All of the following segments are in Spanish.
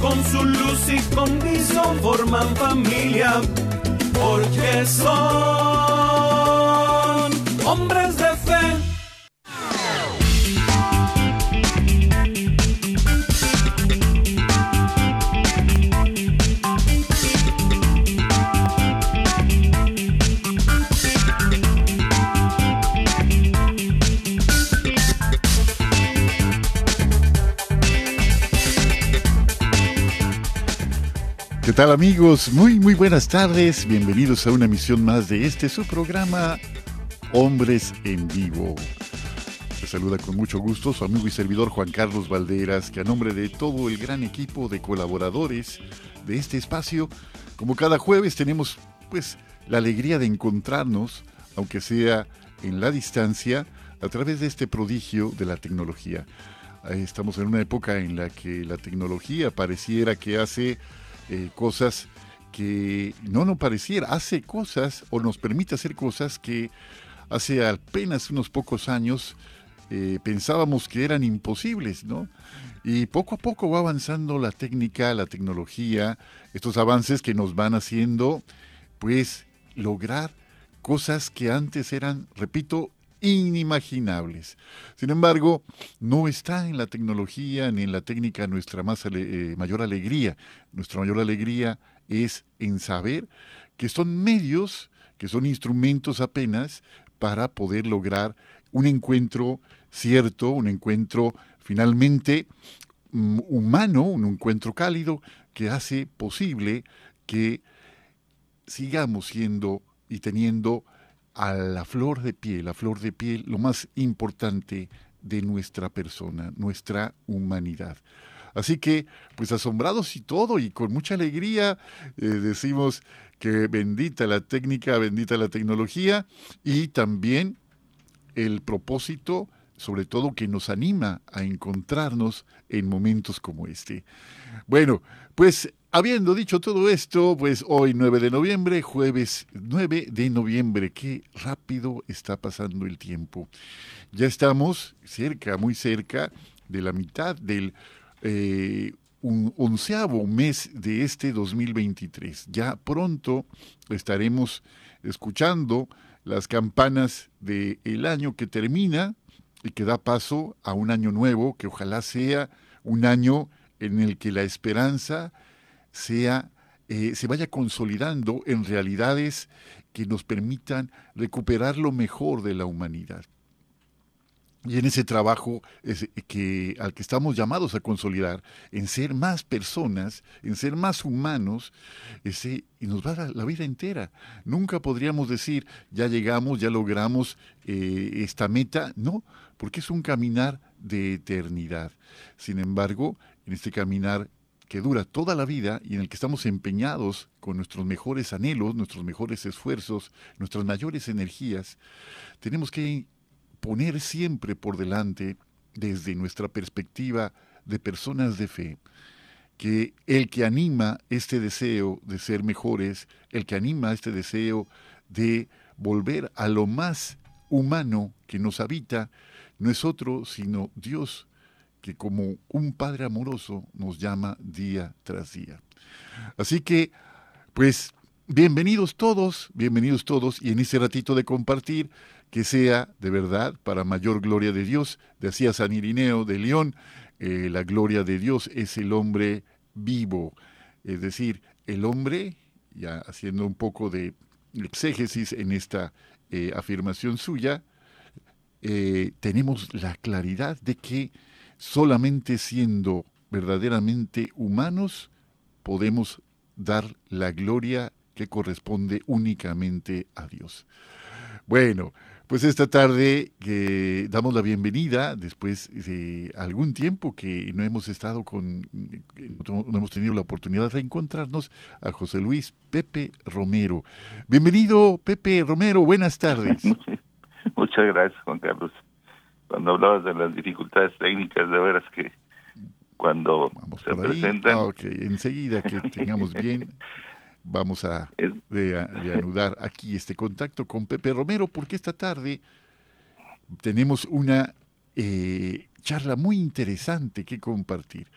con su luz y condición forman familia, porque son hombres de fe. Tal amigos? Muy muy buenas tardes. Bienvenidos a una emisión más de este su programa Hombres en Vivo. Les saluda con mucho gusto su amigo y servidor Juan Carlos Valderas, que a nombre de todo el gran equipo de colaboradores de este espacio, como cada jueves tenemos pues la alegría de encontrarnos, aunque sea en la distancia, a través de este prodigio de la tecnología. Estamos en una época en la que la tecnología pareciera que hace eh, cosas que no nos pareciera, hace cosas o nos permite hacer cosas que hace apenas unos pocos años eh, pensábamos que eran imposibles, ¿no? Y poco a poco va avanzando la técnica, la tecnología, estos avances que nos van haciendo, pues, lograr cosas que antes eran, repito, inimaginables. Sin embargo, no está en la tecnología ni en la técnica nuestra más eh, mayor alegría. Nuestra mayor alegría es en saber que son medios, que son instrumentos apenas para poder lograr un encuentro cierto, un encuentro finalmente mm, humano, un encuentro cálido que hace posible que sigamos siendo y teniendo a la flor de piel, la flor de piel, lo más importante de nuestra persona, nuestra humanidad. Así que, pues asombrados y todo, y con mucha alegría, eh, decimos que bendita la técnica, bendita la tecnología, y también el propósito, sobre todo, que nos anima a encontrarnos en momentos como este. Bueno, pues Habiendo dicho todo esto, pues hoy 9 de noviembre, jueves 9 de noviembre, qué rápido está pasando el tiempo. Ya estamos cerca, muy cerca de la mitad del eh, onceavo mes de este 2023. Ya pronto estaremos escuchando las campanas del el año que termina y que da paso a un año nuevo, que ojalá sea un año en el que la esperanza, sea, eh, se vaya consolidando en realidades que nos permitan recuperar lo mejor de la humanidad. Y en ese trabajo que, al que estamos llamados a consolidar, en ser más personas, en ser más humanos, ese, y nos va a la vida entera. Nunca podríamos decir, ya llegamos, ya logramos eh, esta meta. No, porque es un caminar de eternidad. Sin embargo, en este caminar que dura toda la vida y en el que estamos empeñados con nuestros mejores anhelos, nuestros mejores esfuerzos, nuestras mayores energías, tenemos que poner siempre por delante, desde nuestra perspectiva de personas de fe, que el que anima este deseo de ser mejores, el que anima este deseo de volver a lo más humano que nos habita, no es otro sino Dios que como un Padre amoroso nos llama día tras día. Así que, pues, bienvenidos todos, bienvenidos todos, y en este ratito de compartir, que sea de verdad para mayor gloria de Dios, decía San Irineo de León, eh, la gloria de Dios es el hombre vivo, es decir, el hombre, ya haciendo un poco de exégesis en esta eh, afirmación suya, eh, tenemos la claridad de que Solamente siendo verdaderamente humanos podemos dar la gloria que corresponde únicamente a Dios. Bueno, Pues esta tarde que damos la bienvenida después de algún tiempo que no hemos estado con, no hemos tenido la oportunidad de reencontrarnos a José Luis Pepe Romero. Bienvenido Pepe Romero, buenas tardes. Muchas gracias Juan Carlos. Cuando hablabas de las dificultades técnicas, de veras que cuando se presentan... Ah, enseguida que tengamos bien vamos a reanudar aquí este contacto con Pepe Romero porque esta tarde tenemos una eh, charla muy interesante que compartir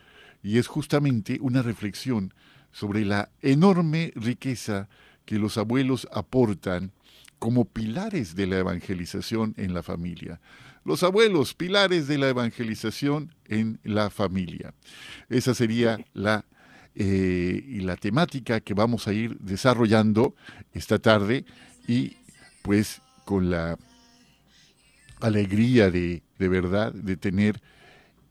y es justamente una reflexión sobre la enorme riqueza que los abuelos aportan como pilares de la evangelización en la familia. Los abuelos, pilares de la evangelización en la familia. Esa sería la eh, y la temática que vamos a ir desarrollando esta tarde y pues con la alegría de, de verdad de tener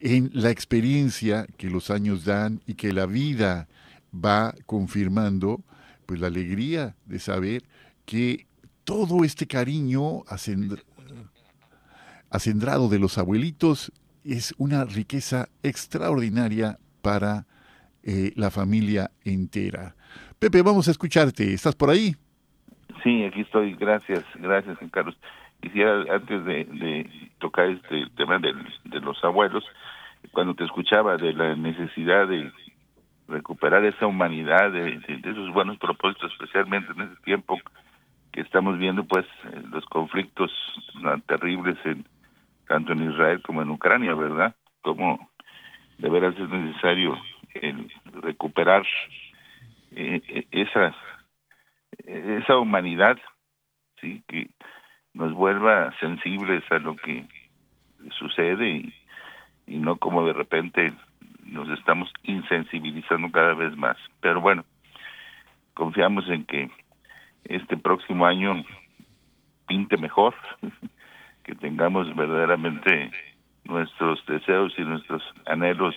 en la experiencia que los años dan y que la vida va confirmando, pues la alegría de saber que todo este cariño acendrado de los abuelitos es una riqueza extraordinaria para eh, la familia entera. Pepe, vamos a escucharte. ¿Estás por ahí? Sí, aquí estoy. Gracias, gracias, Carlos. Quisiera, antes de, tocar este tema de, los abuelos, cuando te escuchaba de la necesidad de recuperar esa humanidad, de, esos buenos propósitos, especialmente en ese tiempo que estamos viendo, pues, los conflictos terribles en tanto en Israel como en Ucrania, ¿verdad? Como de veras es necesario el recuperar eh, eh, esa esa humanidad sí que nos vuelva sensibles a lo que sucede y, y no como de repente nos estamos insensibilizando cada vez más pero bueno confiamos en que este próximo año pinte mejor que tengamos verdaderamente nuestros deseos y nuestros anhelos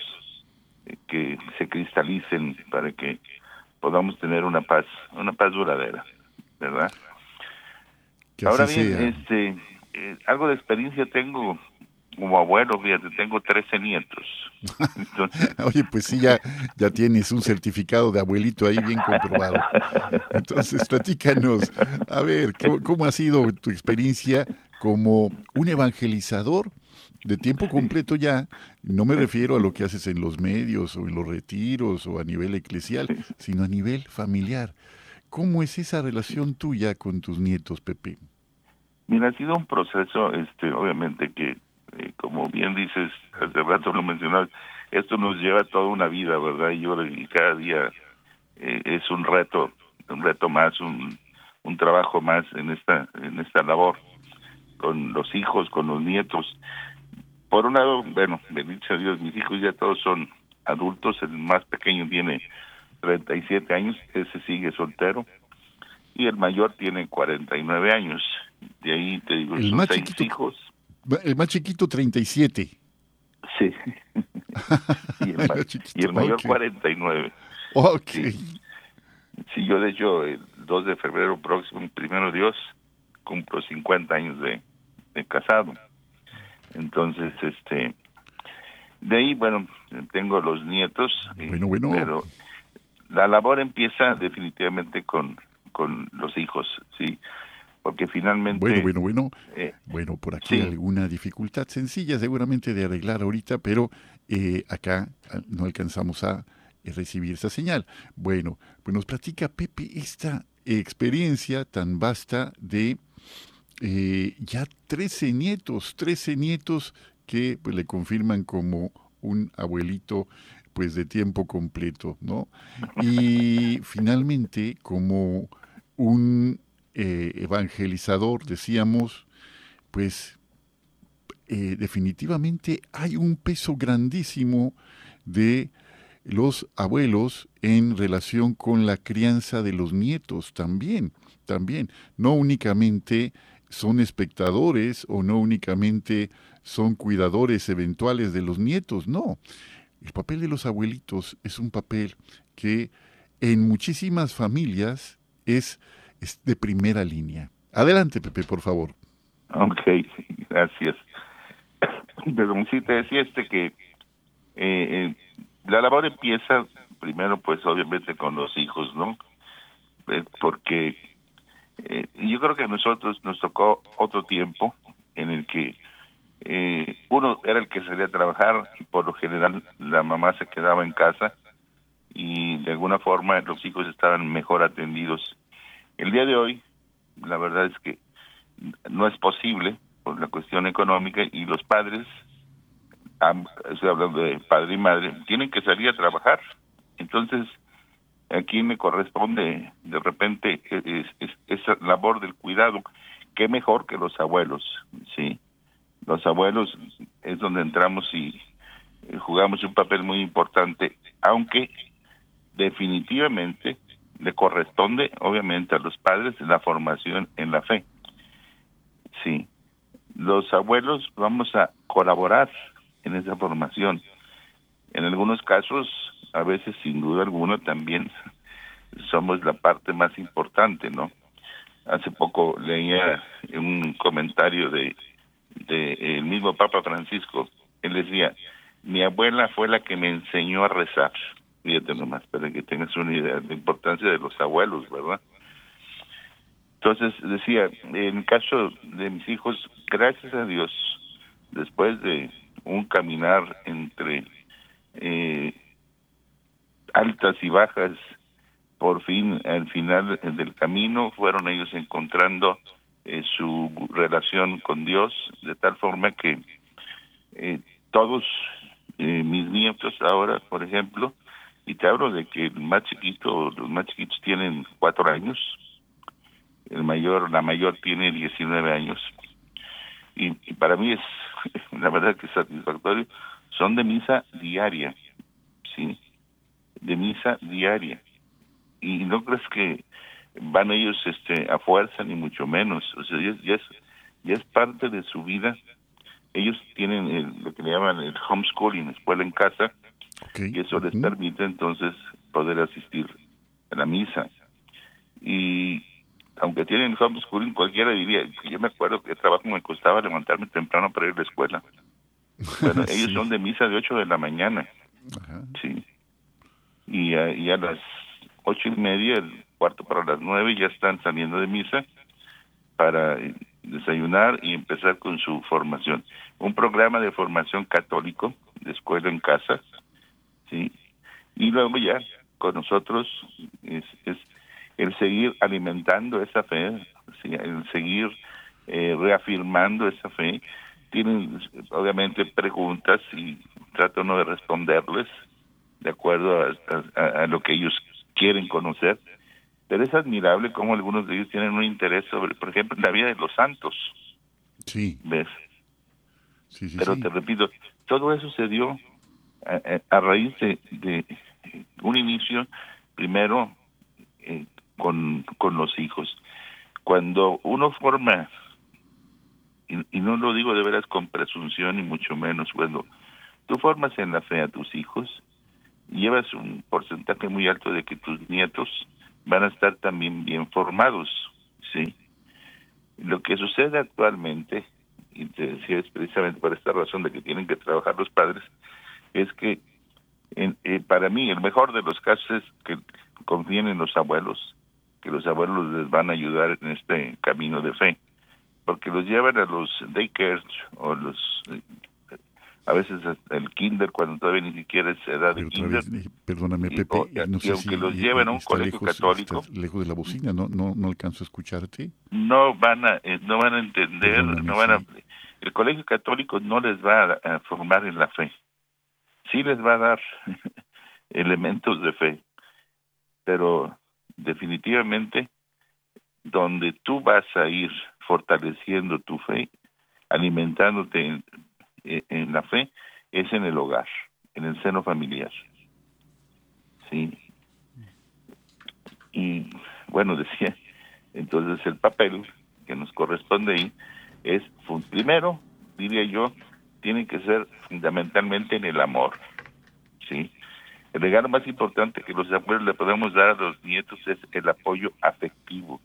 que se cristalicen para que podamos tener una paz, una paz duradera, ¿verdad? Ahora bien, este, eh, algo de experiencia tengo como abuelo, fíjate, tengo 13 nietos. Oye, pues sí, ya, ya tienes un certificado de abuelito ahí bien comprobado. Entonces, platícanos, a ver, cómo ha sido tu experiencia como un evangelizador de tiempo completo ya, no me refiero a lo que haces en los medios o en los retiros o a nivel eclesial, sino a nivel familiar. ¿Cómo es esa relación tuya con tus nietos, Pepe? Mira, ha sido un proceso, este, obviamente que, eh, como bien dices, hace rato lo mencionabas, esto nos lleva toda una vida, ¿verdad? Y yo y cada día eh, es un reto, un reto más, un, un trabajo más en esta, en esta labor con los hijos, con los nietos por un lado, bueno, bendito Dios, mis hijos ya todos son adultos, el más pequeño tiene 37 años, ese sigue soltero, y el mayor tiene 49 años. De ahí te digo, el más chiquito, hijos. El más chiquito, 37. Sí. y, el, y el mayor, 49. Ok. Sí. yo de hecho, el 2 de febrero próximo, primero Dios, cumplo 50 años de, de casado. Entonces, este, de ahí, bueno, tengo los nietos, bueno, bueno. pero la labor empieza definitivamente con, con los hijos, sí, porque finalmente... Bueno, bueno, bueno. Eh, bueno, por aquí alguna dificultad sencilla seguramente de arreglar ahorita, pero eh, acá ah, no alcanzamos a eh, recibir esa señal. Bueno, pues nos platica Pepe esta experiencia tan vasta de eh, ya 13 nietos, 13 nietos que pues, le confirman como un abuelito pues de tiempo completo, ¿no? Y finalmente, como un eh, evangelizador, decíamos, pues eh, definitivamente hay un peso grandísimo de los abuelos en relación con la crianza de los nietos también, también, no únicamente son espectadores o no únicamente son cuidadores eventuales de los nietos, no. El papel de los abuelitos es un papel que en muchísimas familias es, de primera línea. Adelante, Pepe, por favor. Ok, gracias. Pero sí te decía este que eh, eh, la labor empieza primero pues obviamente con los hijos, ¿no? Eh, porque eh, yo creo que a nosotros nos tocó otro tiempo en el que eh, uno era el que salía a trabajar y por lo general la mamá se quedaba en casa y de alguna forma los hijos estaban mejor atendidos. El día de hoy, la verdad es que no es posible por la cuestión económica y los padres, estoy hablando de padre y madre, tienen que salir a trabajar. Entonces, a quién me corresponde de repente esa labor del cuidado, qué mejor que los abuelos, ¿sí? Los abuelos es donde entramos y eh, jugamos un papel muy importante, aunque definitivamente le corresponde obviamente a los padres la formación en la fe. Sí, los abuelos vamos a colaborar en esa formación. En algunos casos, a veces sin duda alguna también somos la parte más importante, ¿no? Hace poco leía un comentario de, el mismo Papa Francisco. Él decía, mi abuela fue la que me enseñó a rezar. Fíjate nomás, para que tengas una idea de la importancia de los abuelos, ¿verdad? Entonces decía, en el caso de mis hijos, gracias a Dios, después de un caminar entre eh, altas y bajas, por fin, al final del camino, fueron ellos encontrando eh, su relación con Dios, de tal forma que eh, todos eh, mis nietos ahora, por ejemplo, y te hablo de que el más chiquito, los más chiquitos tienen cuatro años, el mayor, la mayor tiene 19 años. Y, y para mí es, la verdad que es satisfactorio, son de misa diaria, ¿sí? De misa diaria. Y no crees que van ellos este a fuerza ni mucho menos, o sea, ya, es, ya es parte de su vida. Ellos tienen lo que le llaman el homeschooling, escuela en casa, y eso les permite entonces poder asistir a la misa. Y aunque tienen homeschooling, cualquiera diría, yo me acuerdo que el trabajo me costaba levantarme temprano para ir a la escuela. Bueno, ellos son de misa de 8 de la mañana. Sí. Y a, y a las ocho y media, el cuarto para las nueve, ya están saliendo de misa para eh, desayunar y empezar con su formación. Un programa de formación católico, de escuela en casa, ¿sí? Y luego ya con nosotros es, es el seguir alimentando esa fe, el seguir eh, reafirmando esa fe. Tienen obviamente preguntas y trato no de responderles de acuerdo a, a, lo que ellos quieren conocer. Pero es admirable cómo algunos de ellos tienen un interés sobre, por ejemplo, la vida de los santos. Sí. ¿Ves? Sí, sí, Pero te repito, todo eso se dio a, a raíz de, de, un inicio, primero, eh, con, con los hijos. Cuando uno forma, y, y, no lo digo de veras con presunción ni mucho menos, cuando tú formas en la fe a tus hijos, llevas un porcentaje muy alto de que tus nietos van a estar también bien formados, ¿sí? Lo que sucede actualmente, y te decía es precisamente por esta razón de que tienen que trabajar los padres, es que en, eh, para mí el mejor de los casos es que confíen en los abuelos, que los abuelos les van a ayudar en este camino de fe, porque los llevan a los daycares o los a veces el kinder cuando todavía ni siquiera es edad de kinder. perdóname, Pepe, y, no sé aunque los lleven a un colegio católico, lejos de la bocina, no, no, no alcanzo a escucharte. No van a, eh, no van a entender, perdóname, no van a, el colegio católico no les va a, a formar en la fe, sí les va a dar elementos de fe, pero definitivamente donde tú vas a ir fortaleciendo tu fe, alimentándote en, en, la fe, es en el hogar, en el seno familiar. Sí. Y bueno, decía, entonces el papel que nos corresponde ahí es, primero, diría yo, tiene que ser fundamentalmente en el amor. ¿sí? El regalo más importante que los abuelos le podemos dar a los nietos es el apoyo afectivo,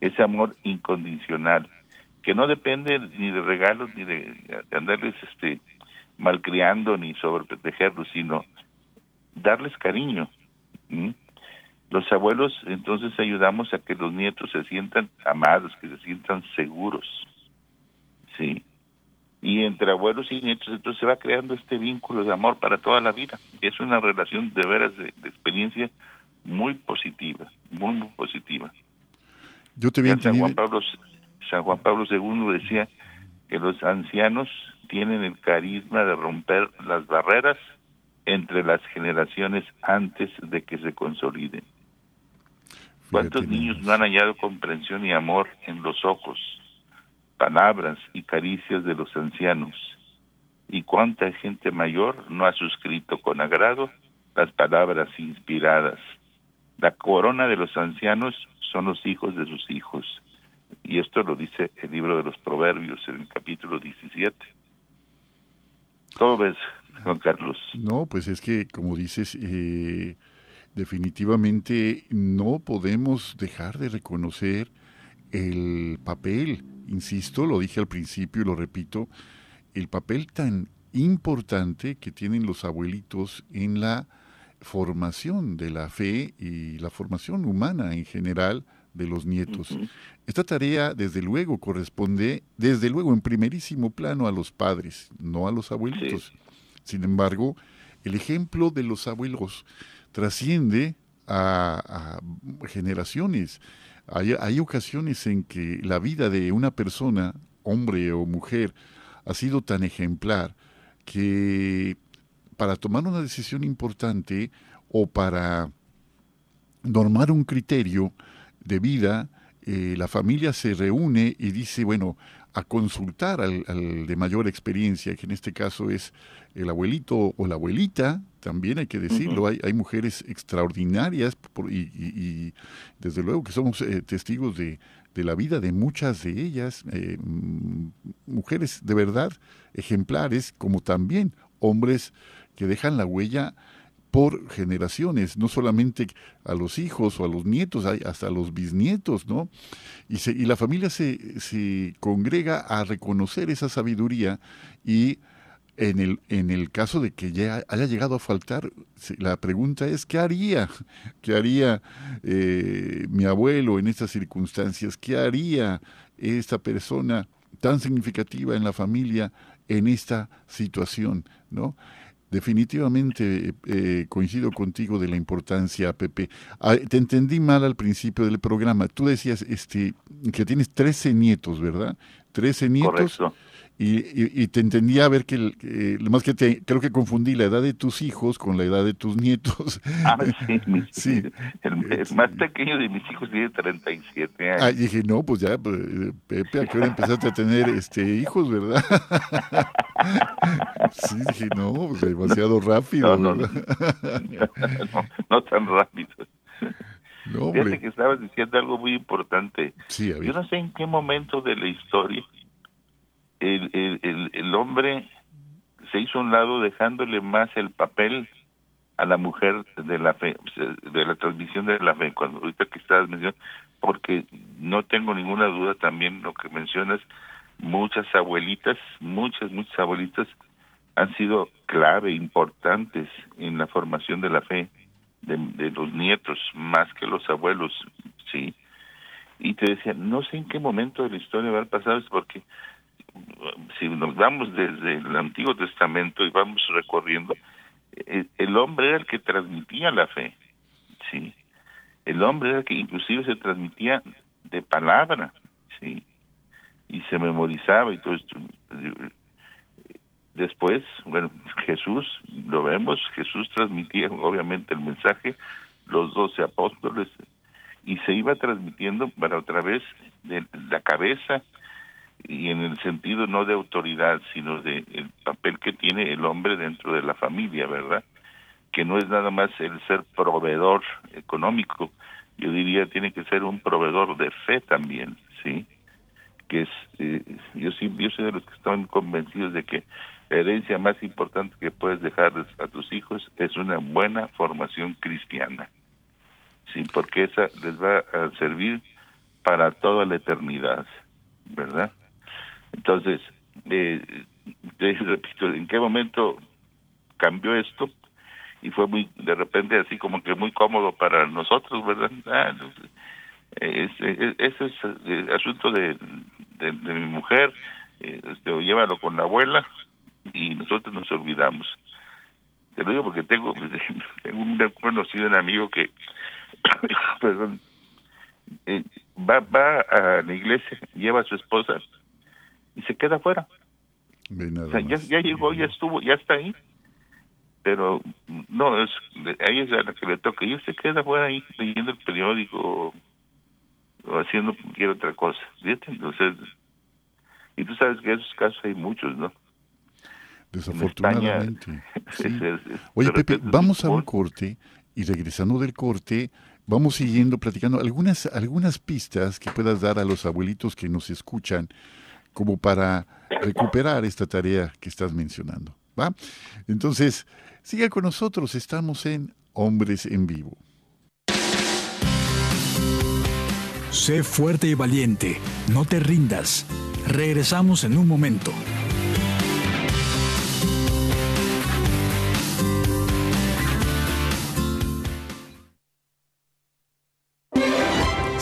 ese amor incondicional, que no depende ni de regalos ni de, andarles este malcriando ni sobreprotegerlos, sino darles cariño. Los abuelos entonces ayudamos a que los nietos se sientan amados, que se sientan seguros. Sí. Y entre abuelos y nietos entonces se va creando este vínculo de amor para toda la vida. Es una relación de veras de, experiencia muy positiva, muy, muy positiva. Yo te San Juan Pablo San Juan Pablo II decía que los ancianos tienen el carisma de romper las barreras entre las generaciones antes de que se consoliden. ¿Cuántos niños no han hallado comprensión y amor en los ojos, palabras y caricias de los ancianos? ¿Y cuánta gente mayor no ha suscrito con agrado las palabras inspiradas? La corona de los ancianos son los hijos de sus hijos. Y esto lo dice el libro de los Proverbios en el capítulo 17. ¿Cómo ves, Juan Carlos? No, pues es que, como dices, eh, definitivamente no podemos dejar de reconocer el papel, insisto, lo dije al principio y lo repito, el papel tan importante que tienen los abuelitos en la formación de la fe y la formación humana en general de los nietos. Esta tarea, desde luego, corresponde, desde luego, en primerísimo plano a los padres, no a los abuelitos. Sin embargo, el ejemplo de los abuelos trasciende a, generaciones. Hay, ocasiones en que la vida de una persona, hombre o mujer, ha sido tan ejemplar que para tomar una decisión importante o para normar un criterio de vida, eh, la familia se reúne y dice, bueno, a consultar al, de mayor experiencia, que en este caso es el abuelito o la abuelita, también hay que decirlo, hay, hay, mujeres extraordinarias y, desde luego que somos eh, testigos de, la vida de muchas de ellas, eh, mm, mujeres de verdad ejemplares, como también hombres que dejan la huella por generaciones, no solamente a los hijos o a los nietos, hasta a los bisnietos, ¿no? Y, la familia se, se congrega a reconocer esa sabiduría y en el, en el caso de que ya haya llegado a faltar, la pregunta es, ¿qué haría? ¿Qué haría eh, mi abuelo en estas circunstancias? ¿Qué haría esta persona tan significativa en la familia en esta situación? ¿no? Definitivamente eh, coincido contigo de la importancia, Pepe. Ah, te entendí mal al principio del programa. Tú decías este, que tienes 13 nietos, ¿verdad? 13 nietos. Y, te entendía a ver que, lo más que te, creo que confundí la edad de tus hijos con la edad de tus nietos. Ah, sí, El, más pequeño de mis hijos tiene 37 años. Ah, dije, no, pues ya, pues, Pepe, ¿a qué hora empezaste a tener este hijos, verdad? sí, dije, no, pues demasiado rápido. No, no, no, tan rápido. No, Fíjate que estabas diciendo algo muy importante. Sí, Yo no sé en qué momento de la historia el, el, el, hombre se hizo a un lado dejándole más el papel a la mujer de la fe, de la transmisión de la fe, cuando ahorita que estás mencionando, porque no tengo ninguna duda también lo que mencionas, muchas abuelitas, muchas, muchas abuelitas han sido clave, importantes en la formación de la fe de, de los nietos, más que los abuelos, sí. Y te decía, no sé en qué momento de la historia va a pasar, es porque si nos vamos desde el Antiguo Testamento y vamos recorriendo, eh, el, hombre era el que transmitía la fe, sí. El hombre era el que inclusive se transmitía de palabra, sí, y se memorizaba y todo esto. Después, bueno, Jesús, lo vemos, Jesús transmitía obviamente el mensaje, los doce apóstoles, y se iba transmitiendo para otra vez de la cabeza y en el sentido no de autoridad, sino de el papel que tiene el hombre dentro de la familia, ¿verdad? Que no es nada más el ser proveedor económico, yo diría tiene que ser un proveedor de fe también, ¿sí? Que es, eh, yo sí, yo soy de los que están convencidos de que la herencia más importante que puedes dejarles a tus hijos es una buena formación cristiana, sí, porque esa les va a servir para toda la eternidad, ¿verdad? Entonces, eh, repito, ¿en qué momento cambió esto? Y fue muy, de repente, así como que muy cómodo para nosotros, ¿verdad? Ah, ese es, el asunto de, de, mi mujer, eh, este, llévalo con la abuela y nosotros nos olvidamos. Te lo digo porque tengo, tengo un conocido, un amigo que, perdón, eh, va, va a la iglesia, lleva a su esposa y se queda afuera. O sea, ya, ya, llegó, ya estuvo, ya está ahí. Pero no, es, a ella es a la que le toca. Y se queda afuera ahí leyendo el periódico o, haciendo cualquier otra cosa. Entonces, y tú sabes que esos casos hay muchos, ¿no? Desafortunadamente. Oye, Pepe, vamos a un corte y regresando del corte, vamos siguiendo platicando algunas, algunas pistas que puedas dar a los abuelitos que nos escuchan como para recuperar esta tarea que estás mencionando. ¿va? Entonces, siga con nosotros, estamos en Hombres en Vivo. Sé fuerte y valiente, no te rindas. Regresamos en un momento.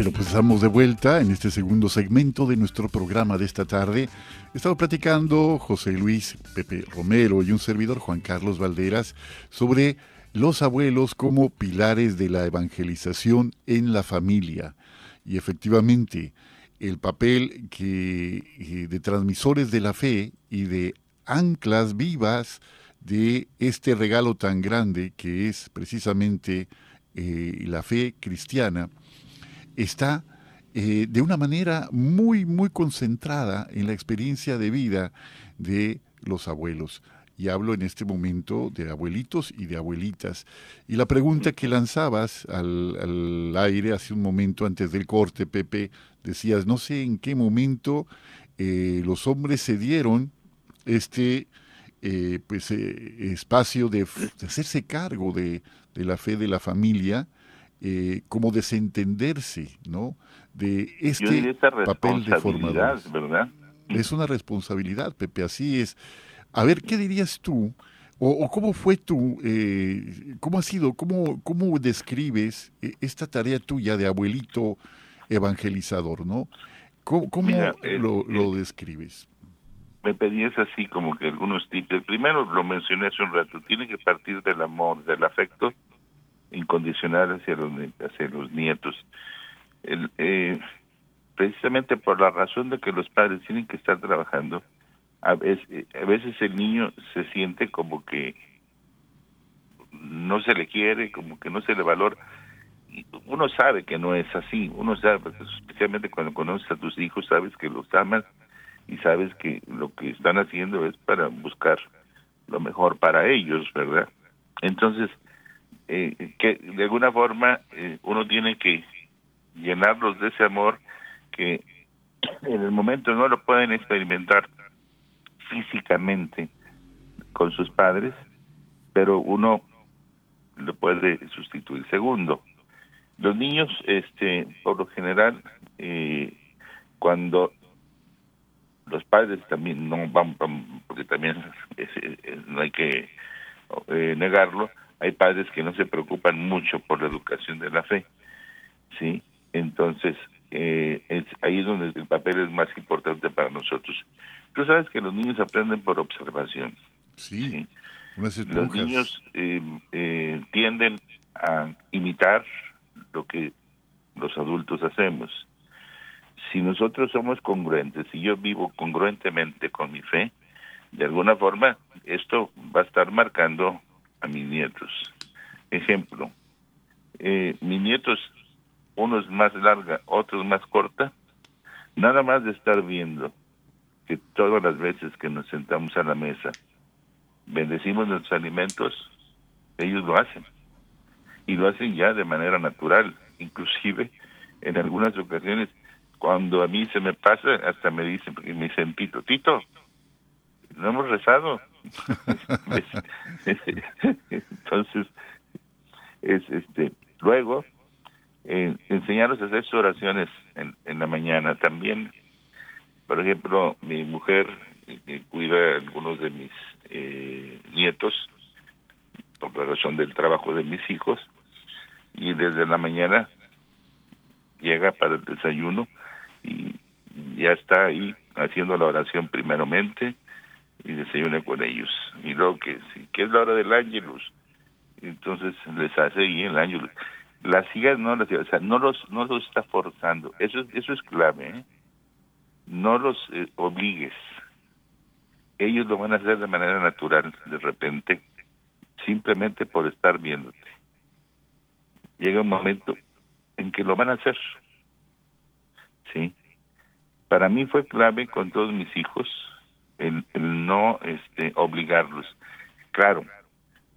Bueno, pues estamos de vuelta en este segundo segmento de nuestro programa de esta tarde. He estado platicando José Luis Pepe Romero y un servidor Juan Carlos Valderas sobre los abuelos como pilares de la evangelización en la familia. Y efectivamente, el papel que, eh, de transmisores de la fe y de anclas vivas de este regalo tan grande que es precisamente eh, la fe cristiana está eh, de una manera muy, muy concentrada en la experiencia de vida de los abuelos. Y hablo en este momento de abuelitos y de abuelitas. Y la pregunta que lanzabas al, aire hace un momento antes del corte, Pepe, decías, no sé en qué momento eh, los hombres se dieron este eh, pues, espacio de, hacerse cargo de, de, la fe de la familia eh, como desentenderse, ¿no? De este papel de formador. ¿verdad? Es una responsabilidad, Pepe, así es. A ver, ¿qué dirías tú? O, cómo fue tú, eh, cómo ha sido, cómo, cómo describes eh, esta tarea tuya de abuelito evangelizador, ¿no? ¿Cómo, lo, lo, describes? Me pedías así como que algunos tips. El primero lo mencioné hace un rato, tiene que partir del amor, del afecto incondicional hacia los, hacia los nietos. Eh, precisamente por la razón de que los padres tienen que estar trabajando, a veces, a veces el niño se siente como que no se le quiere, como que no se le valora. Uno sabe que no es así, uno sabe, especialmente cuando conoces a tus hijos, sabes que los amas y sabes que lo que están haciendo es para buscar lo mejor para ellos, ¿verdad? Entonces, eh, que de alguna forma eh, uno tiene que llenarlos de ese amor que en el momento no lo pueden experimentar físicamente con sus padres, pero uno lo puede sustituir. Segundo, los niños, este, por lo general, eh, cuando los padres también no van, porque también no hay que negarlo, hay padres que no se preocupan mucho por la educación de la fe, ¿sí? Entonces, eh, es, ahí es donde el papel es más importante para nosotros. Tú sabes que los niños aprenden por observación. Sí. Los niños eh, eh, tienden a imitar lo que los adultos hacemos. Si nosotros somos congruentes, si yo vivo congruentemente con mi fe, de alguna forma esto va a estar marcando a mis nietos. Ejemplo, eh, mis nietos, uno es más larga, otro más corta, nada más de estar viendo que todas las veces que nos sentamos a la mesa, bendecimos nuestros alimentos, ellos lo hacen. Y lo hacen ya de manera natural. Inclusive, en algunas ocasiones, cuando a mí se me pasa, hasta me dicen, me dicen, Tito, Tito, no hemos rezado. Entonces, es este luego eh, a hacer sus oraciones en, en la mañana. También por ejemplo mi mujer que cuida a algunos de mis eh, nietos por la razón del trabajo de mis hijos y desde la mañana llega para el desayuno y ya está ahí haciendo la oración primeramente y desayuna con ellos y luego que que es la hora del ángelus entonces les hace ahí el ángelus las hijas no las o sea no los no los está forzando eso eso es clave ¿eh? no los eh, obligues ellos lo van a hacer de manera natural, de repente, simplemente por estar viéndote. Llega un momento en que lo van a hacer. Sí. Para mí fue clave con todos mis hijos el, no este, obligarlos. Claro,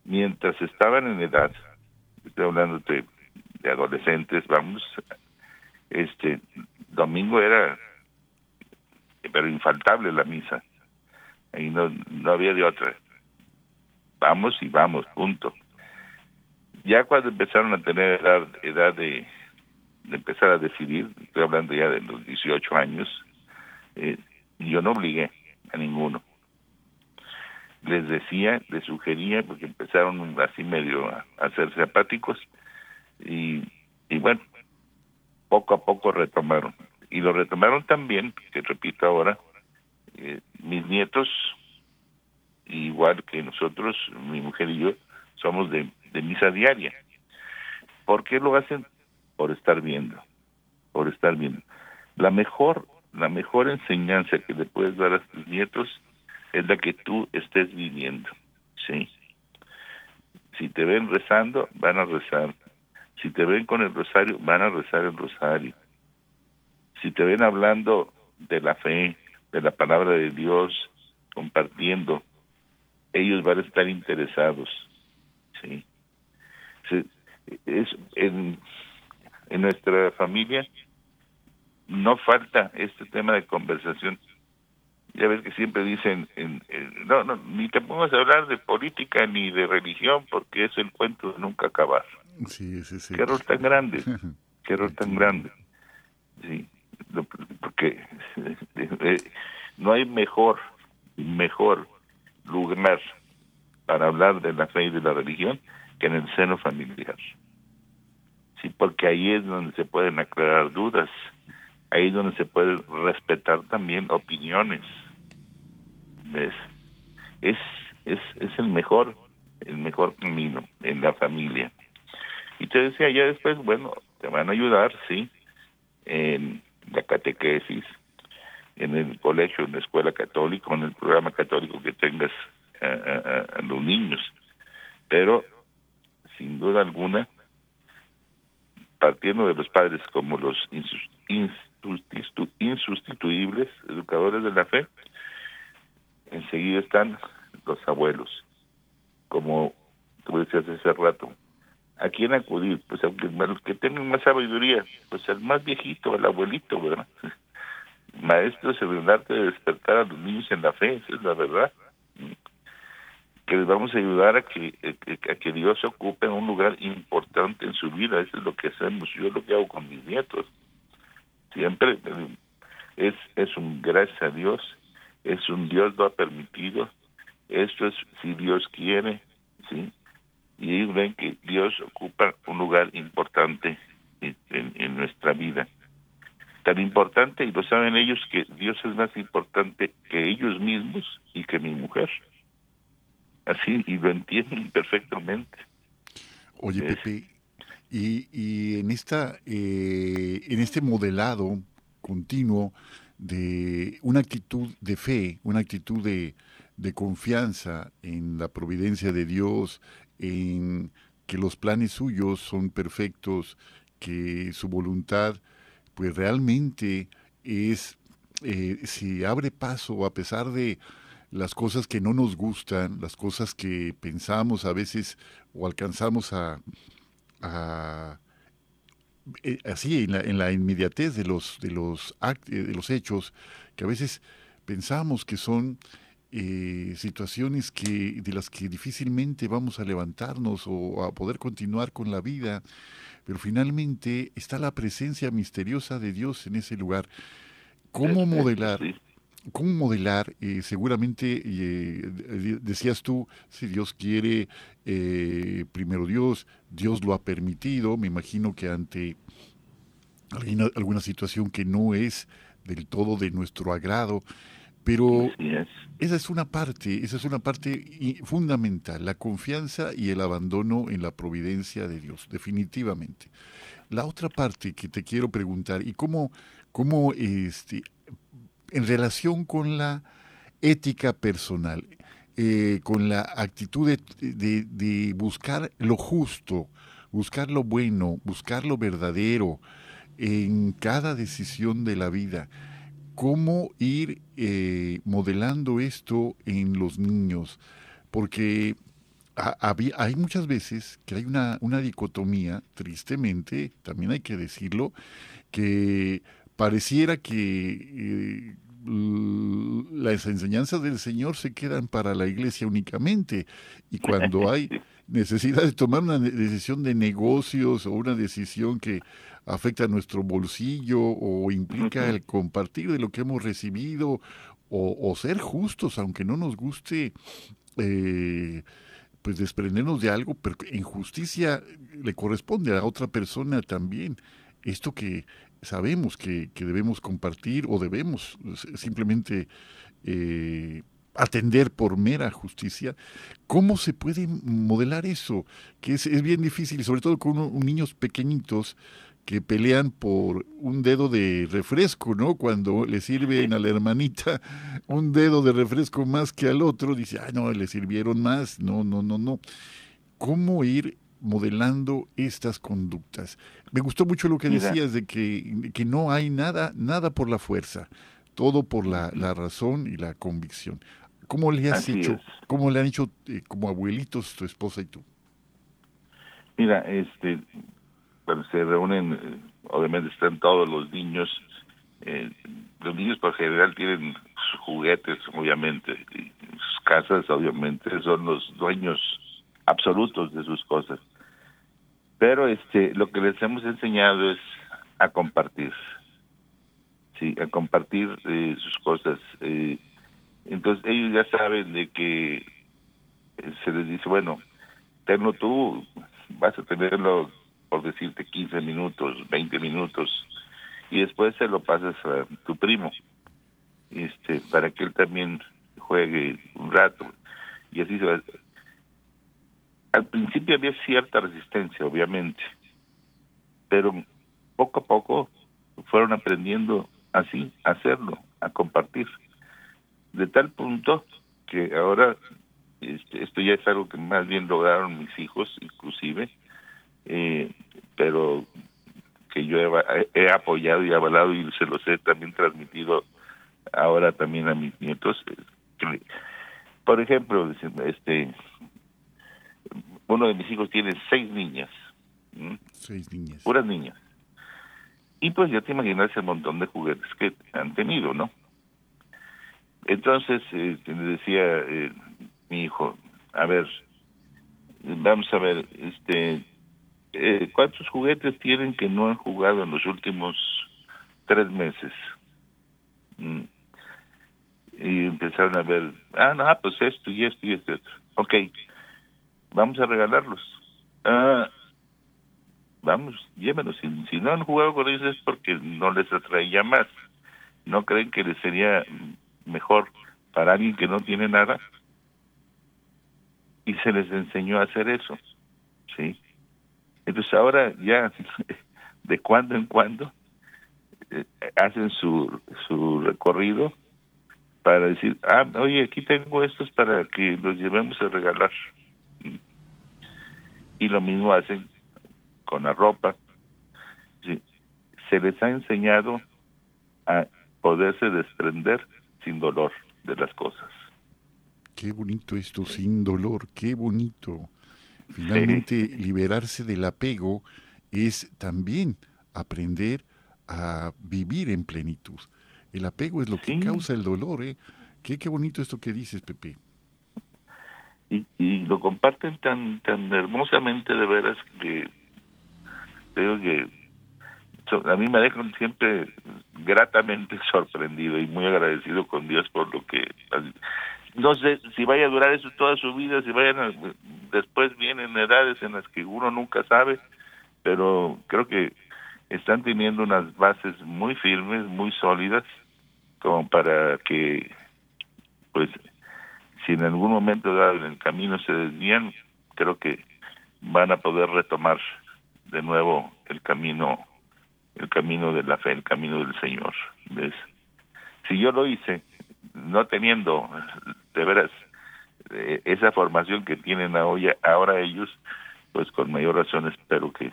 mientras estaban en edad, estoy hablando de, de adolescentes, vamos, este domingo era pero infaltable la misa Ahí no, no había de otra. Vamos y vamos, punto. Ya cuando empezaron a tener edad, edad de, empezar a decidir, estoy hablando ya de los 18 años, eh, yo no obligué a ninguno. Les decía, les sugería, porque empezaron así medio a, hacerse apáticos, y, y bueno, poco a poco retomaron. Y lo retomaron también, que repito ahora, eh, mis nietos, igual que nosotros, mi mujer y yo, somos de, misa diaria. ¿Por qué lo hacen? Por estar viendo, por estar viendo. La mejor, la mejor enseñanza que le puedes dar a tus nietos es la que tú estés viviendo, ¿sí? Si te ven rezando, van a rezar. Si te ven con el rosario, van a rezar el rosario. Si te ven hablando de la fe, de la palabra de Dios, compartiendo, ellos van a estar interesados. ¿sí? Es, en, en nuestra familia no falta este tema de conversación. Ya ves que siempre dicen, en, no, no, ni te pongas a hablar de política ni de religión porque es el cuento de nunca acabar. Sí, sí, sí. Qué error tan grande, qué error tan grande. Sí porque eh, no hay mejor, mejor lugar para hablar de la fe y de la religión que en el seno familiar. Sí, porque ahí es donde se pueden aclarar dudas, ahí es donde se puede respetar también opiniones. ¿Ves? Es, es, es el mejor, el mejor camino en la familia. Y te decía ya después, bueno, te van a ayudar, sí, en la catequesis, en el colegio, en la escuela católica, en el programa católico que tengas a, los niños. Pero, sin duda alguna, partiendo de los padres como los insustituibles educadores de la fe, enseguida están los abuelos, como tú decías hace rato, ¿A quién acudir? Pues aunque los que tengan más sabiduría, pues al más viejito, al abuelito, ¿verdad? Maestro es el arte de despertar a los niños en la fe, esa es la verdad. Que les vamos a ayudar a que, a que Dios ocupe un lugar importante en su vida, eso es lo que hacemos, yo lo que hago con mis nietos. Siempre es, es un gracias a Dios, es un Dios lo ha permitido, esto es si Dios quiere, ¿sí? y ellos ven que Dios ocupa un lugar importante en, nuestra vida. tan importante y lo saben ellos que Dios es más importante que ellos mismos y que mi mujer. Así, y lo entienden perfectamente. Oye, Pepe, y, y en, esta, eh, en este modelado continuo de una actitud de fe, una actitud de, de confianza en la providencia de Dios, en que los planes suyos son perfectos, que su voluntad pues realmente es, eh, si abre paso a pesar de las cosas que no nos gustan, las cosas que pensamos a veces o alcanzamos a, eh, así en la, en la, inmediatez de los de los de los hechos que a veces pensamos que son eh, situaciones que de las que difícilmente vamos a levantarnos o a poder continuar con la vida pero finalmente está la presencia misteriosa de Dios en ese lugar. ¿Cómo modelar? ¿Cómo modelar? Eh, seguramente eh, decías tú, si Dios quiere, eh, primero Dios, Dios lo ha permitido, me imagino que ante alguna, alguna situación que no es del todo de nuestro agrado, pero esa es una parte, esa es una parte fundamental, la confianza y el abandono en la providencia de Dios, definitivamente. La otra parte que te quiero preguntar, y cómo, cómo este, en relación con la ética personal, eh, con la actitud de, buscar lo justo, buscar lo bueno, buscar lo verdadero en cada decisión de la vida cómo ir eh, modelando esto en los niños, porque hay muchas veces que hay una, una dicotomía, tristemente, también hay que decirlo, que pareciera que eh, las enseñanzas del Señor se quedan para la iglesia únicamente y cuando hay necesidad de tomar una decisión de negocios o una decisión que afecta nuestro bolsillo o implica el compartir de lo que hemos recibido o, ser justos, aunque no nos guste. Eh, pues desprendernos de algo, pero en justicia le corresponde a otra persona también. Esto que sabemos que, debemos compartir o debemos simplemente eh, atender por mera justicia, ¿cómo se puede modelar eso? Que es, bien difícil, sobre todo con niños pequeñitos que pelean por un dedo de refresco, ¿no? Cuando le sirven a la hermanita un dedo de refresco más que al otro, dice, ah, no, le sirvieron más. No, no, no, no. ¿Cómo ir modelando estas conductas? Me gustó mucho lo que decías de que, que no hay nada, nada por la fuerza, todo por la, la razón y la convicción. ¿Cómo le has hecho, cómo le han hecho eh, como abuelitos tu esposa y tú? Mira, este, cuando se reúnen, eh, obviamente están todos los niños. Eh, los niños por general tienen sus juguetes, obviamente, y sus casas, obviamente, son los dueños absolutos de sus cosas. Pero este, lo que les hemos enseñado es a compartir, sí, a compartir eh, sus cosas. entonces ellos ya saben de que se les dice, bueno, tenlo tú, vas a tenerlo por decirte 15 minutos, 20 minutos, y después se lo pasas a tu primo, este, para que él también juegue un rato, y así se va. Al principio había cierta resistencia, obviamente, pero poco a poco fueron aprendiendo así, a hacerlo, a compartir, de tal punto que ahora este, esto ya es algo que más bien lograron mis hijos, inclusive, eh, pero que yo he, apoyado y avalado y se los he también transmitido ahora también a mis nietos. por ejemplo, este uno de mis hijos tiene seis niñas. Seis niñas. Puras niñas. Y pues ya te imaginas el montón de juguetes que han tenido, ¿no? Entonces, eh, decía eh, mi hijo, a ver, vamos a ver, este, eh, ¿cuántos juguetes tienen que no han jugado en los últimos tres meses? Mm. Y empezaron a ver, ah, no, pues esto y esto y esto. Ok, vamos a regalarlos. Ah, vamos, llévenos. Si, no han jugado con ellos es porque no les atraía más. ¿No creen que les sería mejor para alguien que no tiene nada? Y se les enseñó a hacer eso, ¿sí? Entonces ahora ya, de cuando en cuando, eh, hacen su, su recorrido para decir, ah, oye, aquí tengo estos para que los llevemos a regalar. Y lo mismo hacen con la ropa. Se les ha enseñado a poderse desprender sin dolor de las cosas. Qué bonito esto, sin dolor, qué bonito. Finalmente, liberarse del apego es también aprender a vivir en plenitud. El apego es lo que causa el dolor, ¿eh? Qué, qué bonito esto que dices, Pepe. Y, y lo comparten tan tan hermosamente de veras que creo que a mí me dejan siempre gratamente sorprendido y muy agradecido con Dios por lo que no sé si vaya a durar eso toda su vida, si vayan después vienen edades en las que uno nunca sabe, pero creo que están teniendo unas bases muy firmes, muy sólidas como para que, pues, si en algún momento dado en el camino se desvían, creo que van a poder retomar de nuevo el camino, el camino de la fe, el camino del Señor. Si yo lo hice, no teniendo de veras eh, esa formación que tienen ahora, ahora ellos, pues con mayor razón espero que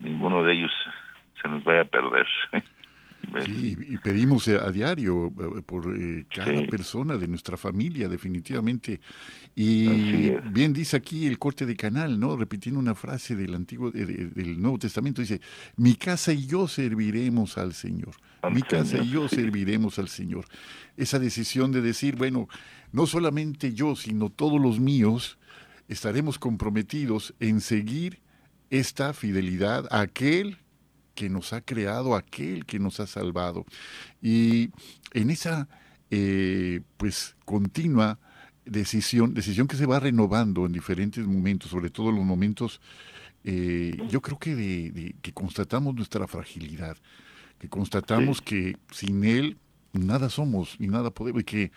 ninguno de ellos se nos vaya a perder. Sí, y pedimos a diario eh, por eh, cada persona de nuestra familia, definitivamente. Y bien dice aquí el corte de canal, ¿no? Repitiendo una frase del Antiguo, del Nuevo Testamento, dice: Mi casa y yo serviremos al Señor. Mi casa y yo serviremos al Señor. Esa decisión de decir, bueno, no solamente yo, sino todos los míos, estaremos comprometidos en seguir esta fidelidad a aquel que nos ha creado, aquel que nos ha salvado. Y en esa, eh, pues, continua decisión, decisión que se va renovando en diferentes momentos, sobre todo en los momentos, eh, yo creo que, de, que constatamos nuestra fragilidad, que constatamos que sin Él nada somos y nada podemos, y que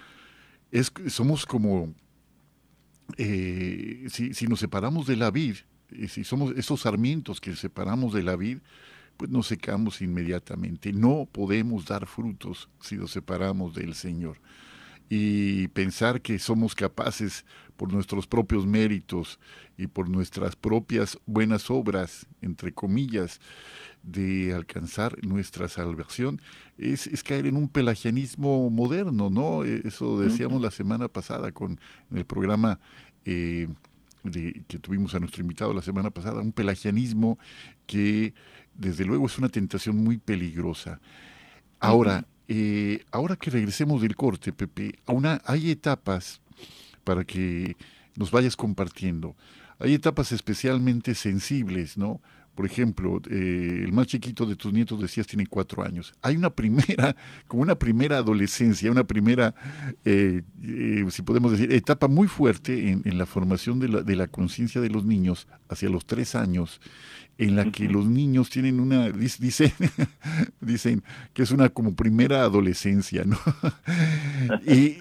es, somos como, eh, si, si, nos separamos de la vid, si somos esos sarmientos que separamos de la vid, pues nos secamos inmediatamente. No podemos dar frutos si nos separamos del Señor. Y pensar que somos capaces por nuestros propios méritos y por nuestras propias buenas obras, entre comillas, de alcanzar nuestra salvación, es, caer en un pelagianismo moderno, ¿no? Eso decíamos la semana pasada con el programa eh, de, que tuvimos a nuestro invitado la semana pasada, un pelagianismo que desde luego es una tentación muy peligrosa. Ahora, eh, ahora que regresemos del corte, Pepe, una, hay etapas para que nos vayas compartiendo. Hay etapas especialmente sensibles, ¿no? Por ejemplo, eh, el más chiquito de tus nietos decías tiene cuatro años. Hay una primera, como una primera adolescencia, una primera, eh, si podemos decir, etapa muy fuerte en, en la formación de la, de la conciencia de los niños hacia los tres años, en la que los niños tienen una, dicen, dicen que es una como primera adolescencia, ¿no? y,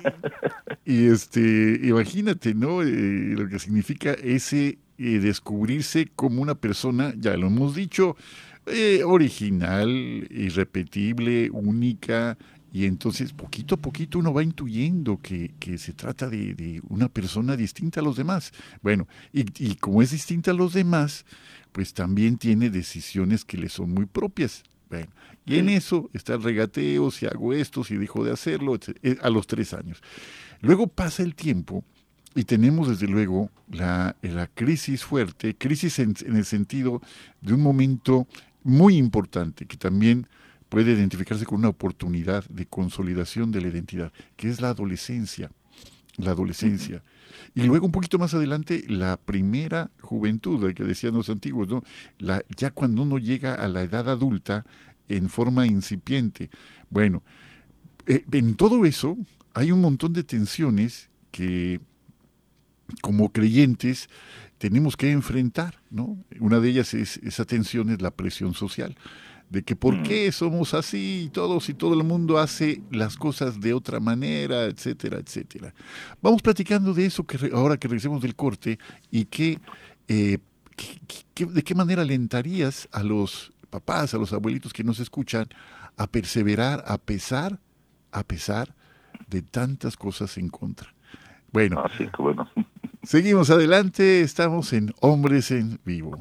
este, imagínate, ¿no? Eh, lo que significa ese eh, descubrirse como una persona, ya lo hemos dicho, eh, original, irrepetible, única, y entonces poquito a poquito uno va intuyendo que, que se trata de, de, una persona distinta a los demás. Bueno, y, y como es distinta a los demás, pues también tiene decisiones que le son muy propias. Bueno, y en eso está el regateo, si hago esto, si dejo de hacerlo, eh, a los tres años. Luego pasa el tiempo y tenemos desde luego la, la crisis fuerte, crisis en, en, el sentido de un momento muy importante que también puede identificarse con una oportunidad de consolidación de la identidad, que es la adolescencia. La adolescencia. Y luego un poquito más adelante, la primera juventud, que decían los antiguos, ¿no? La, ya cuando uno llega a la edad adulta en forma incipiente. Bueno, eh, en todo eso hay un montón de tensiones que como creyentes tenemos que enfrentar, ¿no? Una de ellas es esa tensión es la presión social de que por mm. qué somos así todos y todo el mundo hace las cosas de otra manera, etcétera, etcétera. Vamos platicando de eso que ahora que regresemos del corte y que, eh, de qué manera alentarías a los papás, a los abuelitos que nos escuchan a perseverar a pesar, a pesar de tantas cosas en contra. Bueno, ah, bueno. seguimos adelante, estamos en Hombres en Vivo.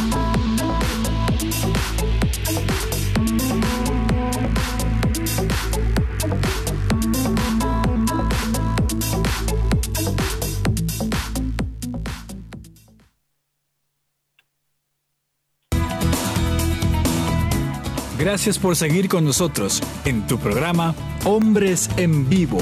Gracias por seguir con nosotros en tu programa Hombres en Vivo.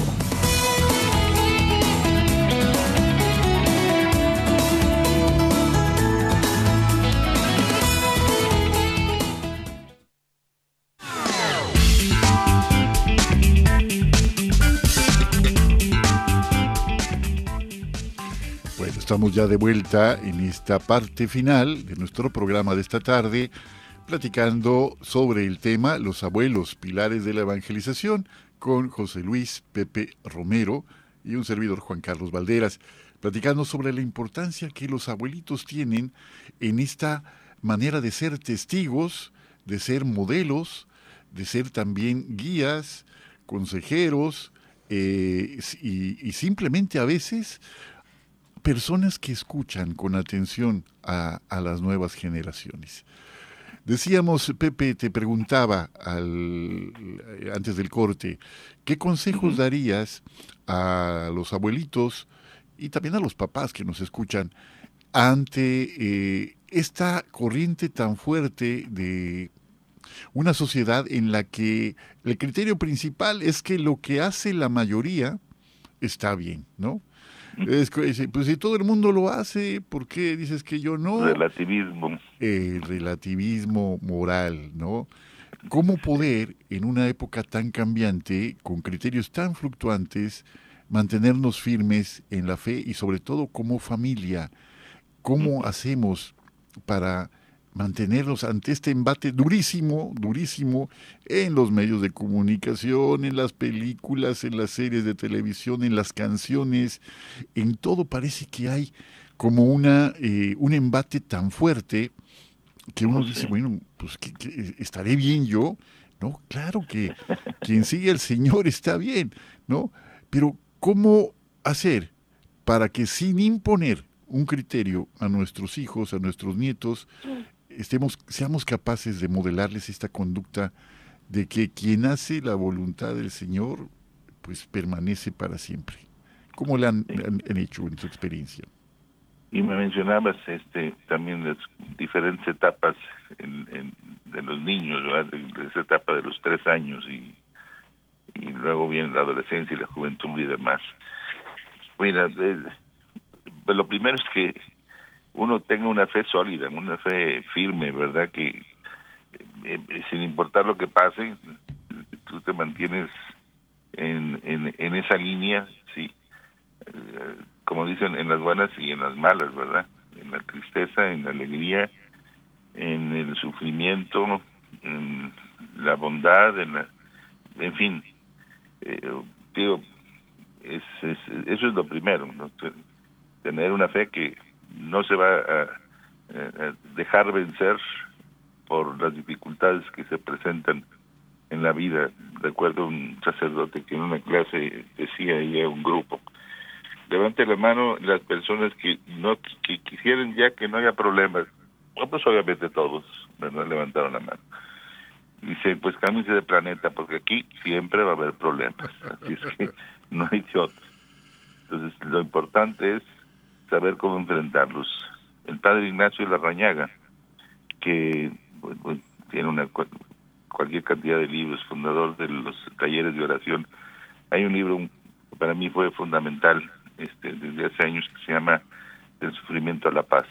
Bueno, estamos ya de vuelta en esta parte final de nuestro programa de esta tarde platicando sobre el tema Los abuelos, pilares de la evangelización, con José Luis Pepe Romero y un servidor Juan Carlos Valderas, platicando sobre la importancia que los abuelitos tienen en esta manera de ser testigos, de ser modelos, de ser también guías, consejeros eh, y, simplemente a veces personas que escuchan con atención a las nuevas generaciones. Decíamos, Pepe, te preguntaba al, antes del corte, ¿qué consejos darías a los abuelitos y también a los papás que nos escuchan ante eh, esta corriente tan fuerte de una sociedad en la que el criterio principal es que lo que hace la mayoría está bien, ¿no? Es, pues si todo el mundo lo hace, ¿por qué dices que yo no? Relativismo. El relativismo moral, ¿no? ¿Cómo poder, en una época tan cambiante, con criterios tan fluctuantes, mantenernos firmes en la fe y sobre todo como familia? ¿Cómo hacemos para mantenernos ante este embate durísimo, durísimo en los medios de comunicación, en las películas, en las series de televisión, en las canciones, en todo parece que hay como una eh, un embate tan fuerte que uno dice, bueno, pues que, estaré bien yo, ¿no? Claro que quien sigue al Señor está bien, ¿no? Pero ¿cómo hacer para que sin imponer un criterio a nuestros hijos, a nuestros nietos, estemos, seamos capaces de modelarles esta conducta de que quien hace la voluntad del Señor, pues permanece para siempre. ¿Cómo le han, hecho en su experiencia? Y me mencionabas este también las diferentes etapas de los niños, De, esa etapa de los tres años y, y luego viene la adolescencia y la juventud y demás. Mira, pues lo primero es que uno tenga una fe sólida, una fe firme, ¿verdad? Que eh, eh, sin importar lo que pase, tú te mantienes en, en, esa línea, sí, eh, como dicen, en las buenas y en las malas, ¿verdad? En la tristeza, en la alegría, en el sufrimiento, en la bondad, en la, en fin, digo, es, eso es lo primero, ¿no? tener una fe que no se va a, dejar vencer por las dificultades que se presentan en la vida. Recuerdo un sacerdote que en una clase decía y a un grupo, levante la mano las personas que no que quisieran ya que no haya problemas. pues obviamente todos levantaron la mano. Dice, pues cámbiense de planeta, porque aquí siempre va a haber problemas. Así es que no hay otro. Entonces, lo importante es saber cómo enfrentarlos. El padre Ignacio Larrañaga, que tiene una cualquier cantidad de libros, fundador de los talleres de oración, hay un libro que para mí fue fundamental este, desde hace años que se llama El sufrimiento a la paz.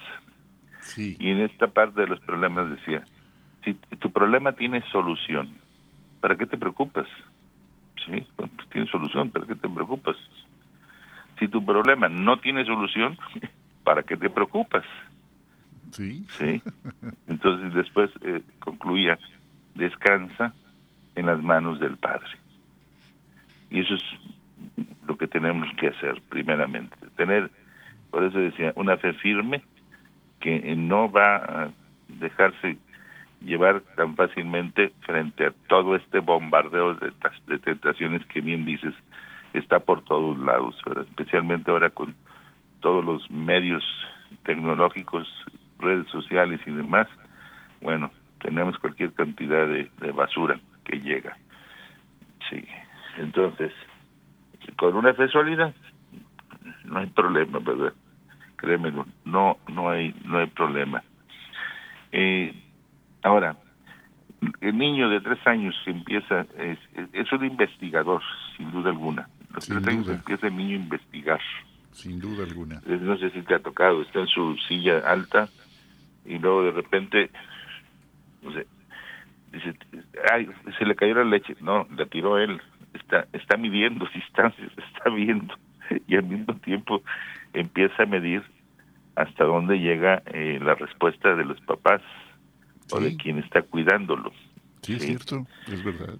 Y en esta parte de los problemas decía, si tu problema tiene solución, ¿para qué te preocupas? Sí, pues tiene solución, ¿para qué te preocupas? Si tu problema no tiene solución, ¿para qué te preocupas? Sí. Sí. Entonces después eh, concluía, descansa en las manos del Padre. Y eso es lo que tenemos que hacer primeramente. Tener, por eso decía, una fe firme que no va a dejarse llevar tan fácilmente frente a todo este bombardeo de, de tentaciones que bien dices está por todos lados, especialmente ahora con todos los medios tecnológicos, redes sociales y demás. Bueno, tenemos cualquier cantidad de, basura que llega. Sí, entonces, con una fe sólida, no hay problema, ¿verdad? Créemelo, no, no hay, no hay problema. Eh, ahora, el niño de tres años empieza, es, es un investigador, sin duda alguna. Los el niño a investigar. Sin duda alguna. No sé si te ha tocado, está en su silla alta y luego de repente, no sé, dice, ay, se le cayó la leche. No, la tiró él. Está, está midiendo distancias, está viendo y al mismo tiempo empieza a medir hasta dónde llega eh, la respuesta de los papás o de quien está cuidándolo. Sí, es cierto, es verdad.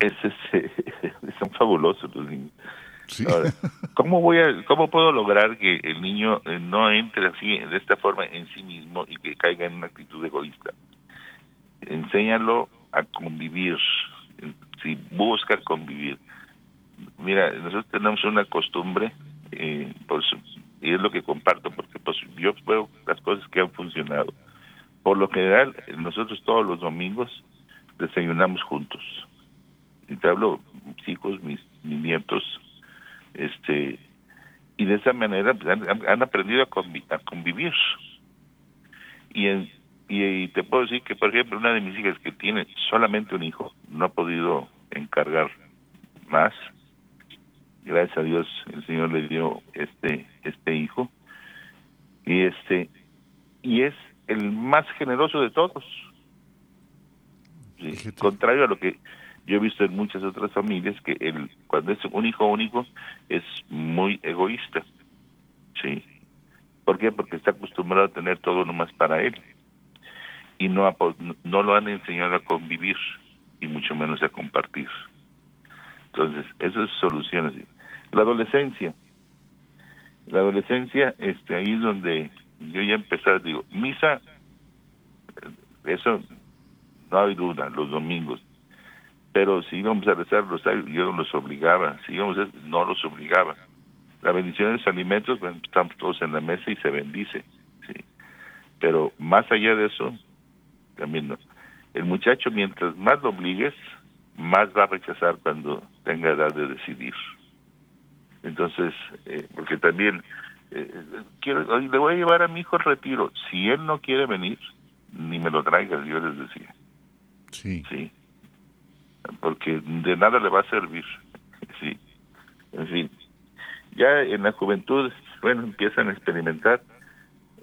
Es, son fabulosos los niños. ¿cómo, voy a, ¿Cómo puedo lograr que el niño eh, no entre así, de esta forma, en sí mismo y que caiga en una actitud egoísta? Enséñalo a convivir, si busca convivir. Mira, nosotros tenemos una costumbre, eh, y es lo que comparto, porque pues yo veo las cosas que han funcionado. Por lo general, nosotros todos los domingos desayunamos juntos. Y te hablo, mis hijos, mis, nietos, este, y de esa manera pues, han, aprendido a, convivir. Y, y, te puedo decir que, por ejemplo, una de mis hijas que tiene solamente un hijo, no ha podido encargar más, gracias a Dios el Señor le dio este este hijo. Y este y es el más generoso de todos. Contrario a lo que yo he visto en muchas otras familias que el cuando es un hijo único es muy egoísta sí ¿por qué? porque está acostumbrado a tener todo nomás para él y no no lo han enseñado a convivir y mucho menos a compartir entonces eso es soluciones la adolescencia. La adolescencia, este, ahí es donde yo ya empecé, digo, misa, eso no hay duda, los domingos. Pero si íbamos a rezar yo los obligaba, si íbamos a, no los obligaba. La bendición de los alimentos, bueno, estamos todos en la mesa y se bendice, sí. Pero más allá de eso, también no. El muchacho, mientras más lo obligues, más va a rechazar cuando tenga edad de decidir. Entonces, eh, porque también eh, quiero, le voy a llevar a mi hijo al retiro. Si él no quiere venir, ni me lo traiga, yo les decía. Sí. Sí. Porque de nada le va a servir. Sí. En fin. Ya en la juventud, bueno, empiezan a experimentar.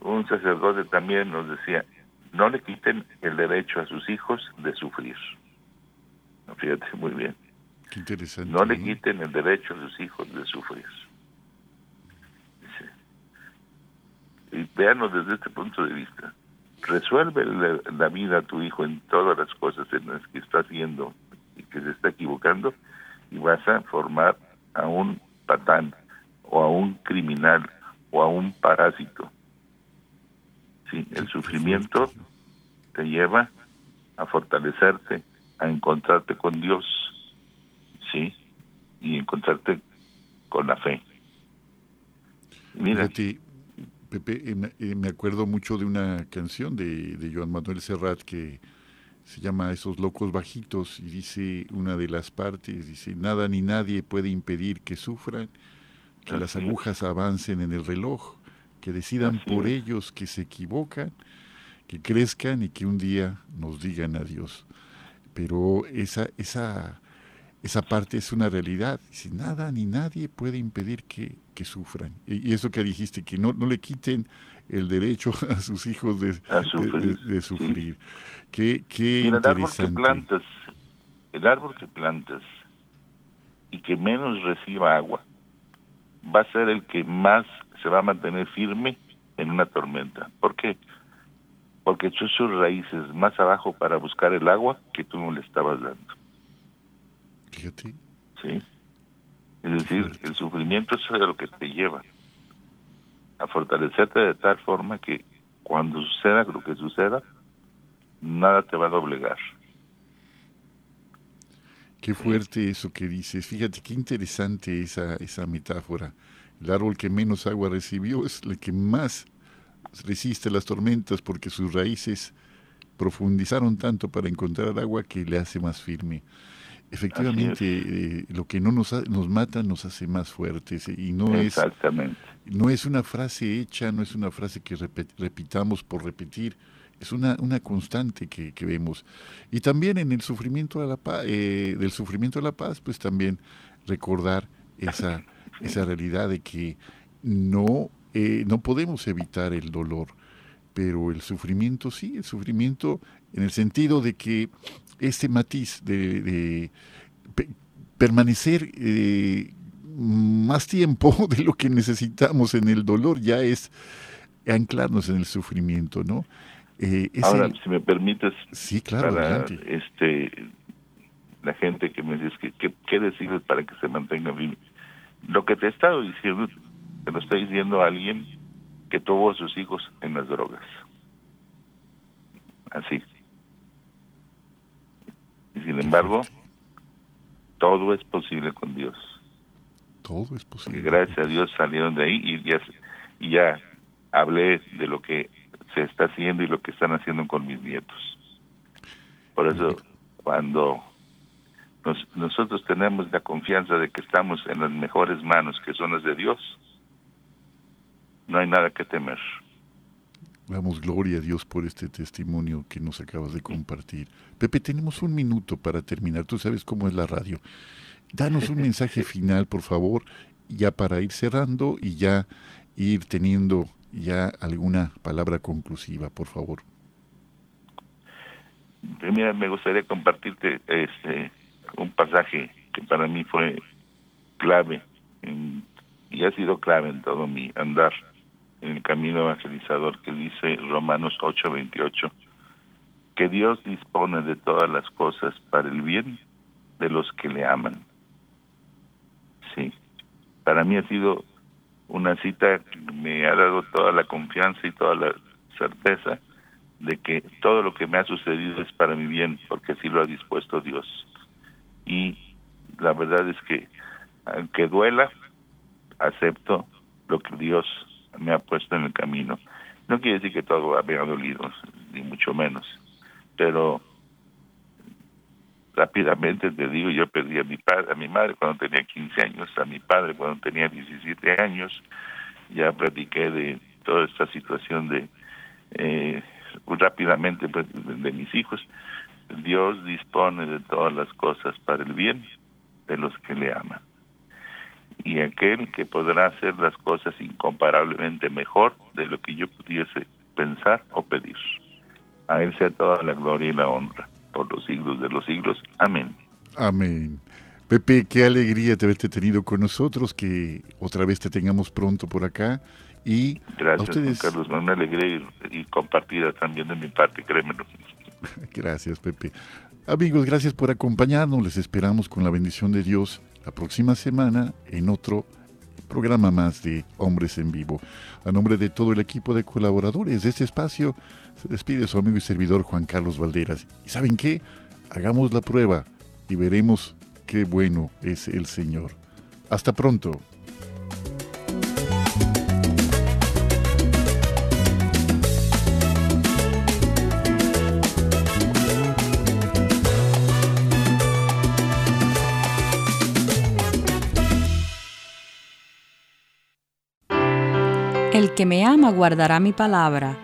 Un sacerdote también nos decía, no le quiten el derecho a sus hijos de sufrir. Fíjate muy bien. No le quiten el derecho a sus hijos de sufrir. Y veanos desde este punto de vista. Resuelve la, vida a tu hijo en todas las cosas en las que está haciendo y que se está equivocando y vas a formar a un patán o a un criminal o a un parásito. Sí, el sufrimiento te lleva a fortalecerte, a encontrarte con Dios ¿sí? Y encontrarte con la fe. Mira. Pepe, eh, eh, me acuerdo mucho de una canción de, de Joan Manuel Serrat que se llama Esos locos bajitos y dice una de las partes, dice, nada ni nadie puede impedir que sufran, que las agujas avancen en el reloj, que decidan por ellos que se equivocan, que crezcan y que un día nos digan adiós. Pero esa, esa, esa parte es una realidad. Dice, nada ni nadie puede impedir que, que sufran. Y, eso que dijiste, que no, no le quiten el derecho a sus hijos de, de, sufrir. Qué, qué el árbol que plantas, el árbol que plantas y que menos reciba agua, va a ser el que más se va a mantener firme en una tormenta. ¿Por qué? Porque echó sus raíces más abajo para buscar el agua que tú no le estabas dando. Fíjate. Sí. Es decir, el sufrimiento es lo que te lleva fortalecerte de tal forma que cuando suceda lo que suceda, nada te va a doblegar. Qué fuerte eso que dices. Fíjate qué interesante esa, esa metáfora. El árbol que menos agua recibió es el que más resiste las tormentas porque sus raíces profundizaron tanto para encontrar agua que le hace más firme. Efectivamente, eh, lo que no nos, nos mata nos hace más fuertes y no Exactamente. es no es una frase hecha, no es una frase que repitamos por repetir, es una, una constante que, que vemos. Y también en el sufrimiento de la paz, eh, del sufrimiento de la paz, pues también recordar esa, esa realidad de que no, eh, no podemos evitar el dolor, pero el sufrimiento sí, el sufrimiento en el sentido de que este matiz de, permanecer eh, más tiempo de lo que necesitamos en el dolor ya es anclarnos en el sufrimiento, ¿no? Eh, Ahora, si me permites, sí, claro, para este la gente que me dice que, qué decirles para que se mantenga vivo. Lo que te he estado diciendo, te lo está diciendo alguien que tuvo a sus hijos en las drogas. Así. Y sin embargo, todo es posible con Dios. Todo es posible. gracias a Dios salieron de ahí y ya, y ya hablé de lo que se está haciendo y lo que están haciendo con mis nietos. Por eso, cuando nosotros tenemos la confianza de que estamos en las mejores manos, que son las de Dios, no hay nada que temer. Damos gloria a Dios por este testimonio que nos acabas de compartir. Pepe, tenemos un minuto para terminar. Tú sabes cómo es la radio. Danos un mensaje final, por favor, ya para ir cerrando y ya ir teniendo ya alguna palabra conclusiva, por favor. Mira, me gustaría compartirte este un pasaje que para mí fue clave y ha sido clave en todo mi andar el camino evangelizador que dice Romanos 8:28, que Dios dispone de todas las cosas para el bien de los que le aman. Sí, para mí ha sido una cita que me ha dado toda la confianza y toda la certeza de que todo lo que me ha sucedido es para mi bien, porque así lo ha dispuesto Dios. Y la verdad es que, aunque duela, acepto lo que Dios me ha puesto en el camino. No quiere decir que todo me dolido, ni mucho menos, pero rápidamente te digo, yo perdí a mi padre, a mi madre cuando tenía 15 años, a mi padre cuando tenía 17 años, ya platiqué de toda esta situación de eh, rápidamente pues, de mis hijos. Dios dispone de todas las cosas para el bien de los que le aman y aquel que podrá hacer las cosas incomparablemente mejor de lo que yo pudiese pensar o pedir. A Él sea toda la gloria y la honra por los siglos de los siglos. Amén. Amén. Pepe, qué alegría de haberte tenido con nosotros, que otra vez te tengamos pronto por acá. Y Gracias, ustedes... Carlos, me alegré y, y compartida también de mi parte, créemelo. Gracias, Pepe. Amigos, gracias por acompañarnos. Les esperamos con la bendición de Dios la próxima semana en otro programa más de Hombres en Vivo. A nombre de todo el equipo de colaboradores de este espacio, se despide su amigo y servidor Juan Carlos Valderas. ¿Y saben qué? Hagamos la prueba y veremos qué bueno es el Señor. Hasta pronto. El que me ama guardará mi palabra,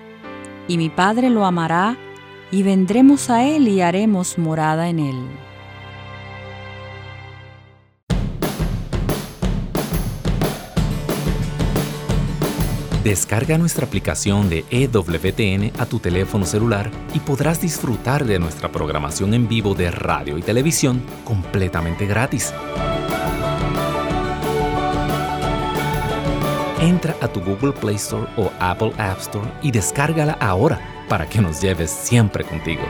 y mi Padre lo amará, y vendremos a él y haremos morada en él. Descarga nuestra aplicación de EWTN a tu teléfono celular y podrás disfrutar de nuestra programación en vivo de radio y televisión completamente gratis. Entra a tu Google Play Store o Apple App Store y descárgala ahora para que nos lleves siempre contigo.